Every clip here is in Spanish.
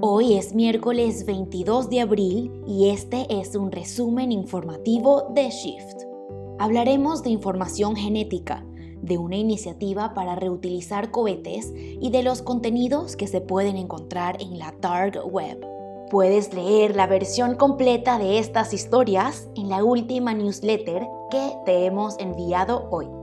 Hoy es miércoles 22 de abril y este es un resumen informativo de Shift. Hablaremos de información genética, de una iniciativa para reutilizar cohetes y de los contenidos que se pueden encontrar en la Dark Web. Puedes leer la versión completa de estas historias en la última newsletter que te hemos enviado hoy.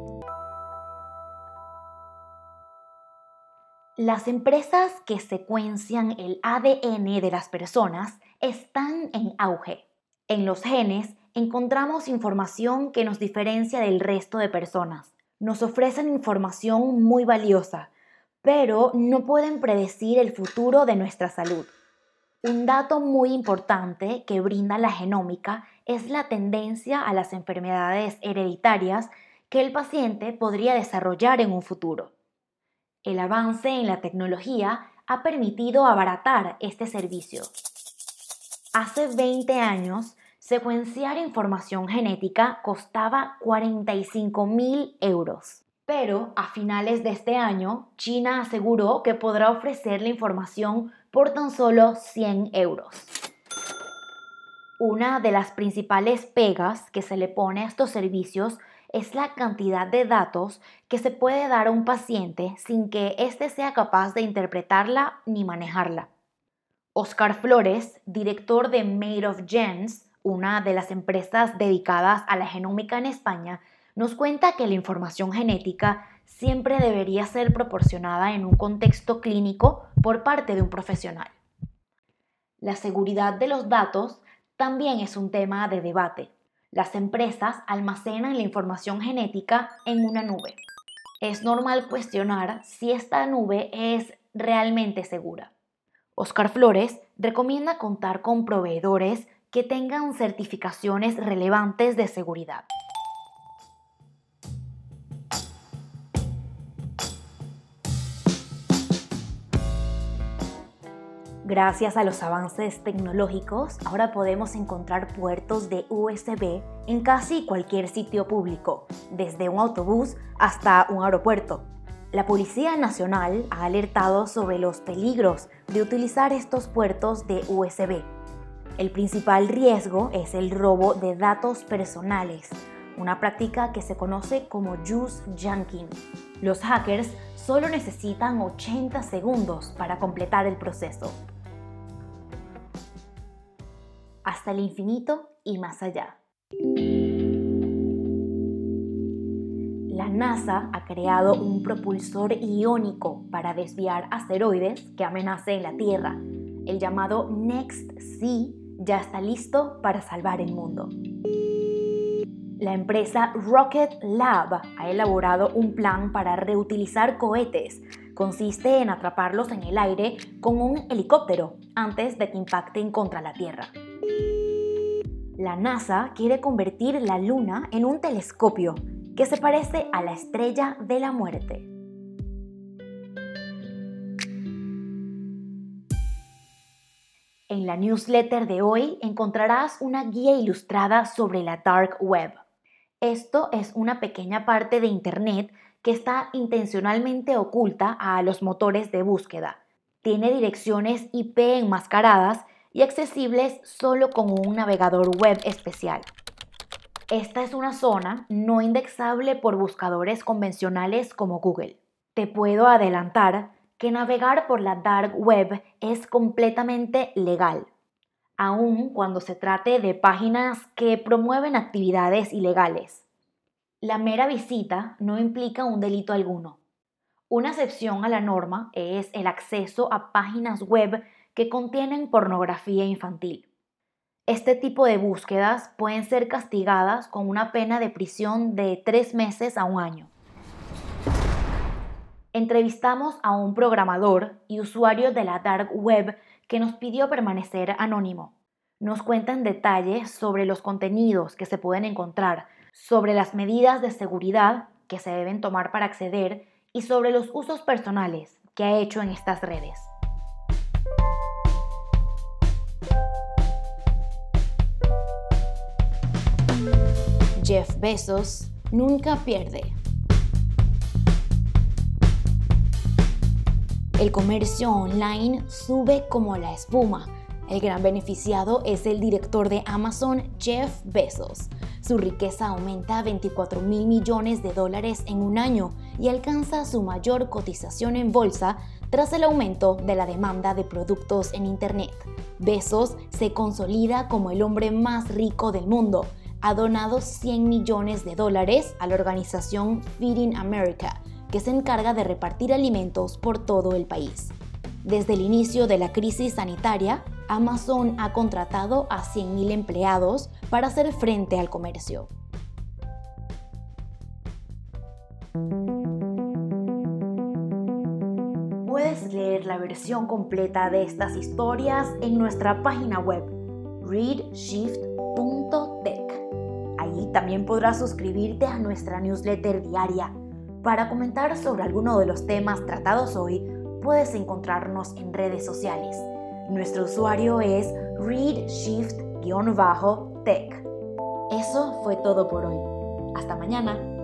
Las empresas que secuencian el ADN de las personas están en auge. En los genes encontramos información que nos diferencia del resto de personas. Nos ofrecen información muy valiosa, pero no pueden predecir el futuro de nuestra salud. Un dato muy importante que brinda la genómica es la tendencia a las enfermedades hereditarias que el paciente podría desarrollar en un futuro. El avance en la tecnología ha permitido abaratar este servicio. Hace 20 años, secuenciar información genética costaba 45 mil euros. Pero a finales de este año, China aseguró que podrá ofrecer la información por tan solo 100 euros. Una de las principales pegas que se le pone a estos servicios es la cantidad de datos que se puede dar a un paciente sin que éste sea capaz de interpretarla ni manejarla. Oscar Flores, director de Made of Gens, una de las empresas dedicadas a la genómica en España, nos cuenta que la información genética siempre debería ser proporcionada en un contexto clínico por parte de un profesional. La seguridad de los datos también es un tema de debate. Las empresas almacenan la información genética en una nube. Es normal cuestionar si esta nube es realmente segura. Oscar Flores recomienda contar con proveedores que tengan certificaciones relevantes de seguridad. Gracias a los avances tecnológicos, ahora podemos encontrar puertos de USB en casi cualquier sitio público, desde un autobús hasta un aeropuerto. La Policía Nacional ha alertado sobre los peligros de utilizar estos puertos de USB. El principal riesgo es el robo de datos personales, una práctica que se conoce como juice jacking. Los hackers solo necesitan 80 segundos para completar el proceso. Hasta el infinito y más allá. La NASA ha creado un propulsor iónico para desviar asteroides que amenacen la Tierra. El llamado Next Sea ya está listo para salvar el mundo. La empresa Rocket Lab ha elaborado un plan para reutilizar cohetes. Consiste en atraparlos en el aire con un helicóptero antes de que impacten contra la Tierra. La NASA quiere convertir la Luna en un telescopio que se parece a la estrella de la muerte. En la newsletter de hoy encontrarás una guía ilustrada sobre la Dark Web. Esto es una pequeña parte de Internet que está intencionalmente oculta a los motores de búsqueda. Tiene direcciones IP enmascaradas y accesibles solo con un navegador web especial. Esta es una zona no indexable por buscadores convencionales como Google. Te puedo adelantar que navegar por la dark web es completamente legal, aun cuando se trate de páginas que promueven actividades ilegales. La mera visita no implica un delito alguno. Una excepción a la norma es el acceso a páginas web que contienen pornografía infantil. Este tipo de búsquedas pueden ser castigadas con una pena de prisión de tres meses a un año. Entrevistamos a un programador y usuario de la dark web que nos pidió permanecer anónimo. Nos cuenta en detalle sobre los contenidos que se pueden encontrar, sobre las medidas de seguridad que se deben tomar para acceder y sobre los usos personales que ha hecho en estas redes. Jeff Bezos nunca pierde. El comercio online sube como la espuma. El gran beneficiado es el director de Amazon, Jeff Bezos. Su riqueza aumenta a 24 mil millones de dólares en un año y alcanza su mayor cotización en bolsa tras el aumento de la demanda de productos en Internet. Bezos se consolida como el hombre más rico del mundo. Ha donado 100 millones de dólares a la organización Feeding America, que se encarga de repartir alimentos por todo el país. Desde el inicio de la crisis sanitaria, Amazon ha contratado a 100.000 empleados para hacer frente al comercio. Puedes leer la versión completa de estas historias en nuestra página web readshift.tech. Allí también podrás suscribirte a nuestra newsletter diaria. Para comentar sobre alguno de los temas tratados hoy, puedes encontrarnos en redes sociales. Nuestro usuario es readshift-tech. Eso fue todo por hoy. Hasta mañana.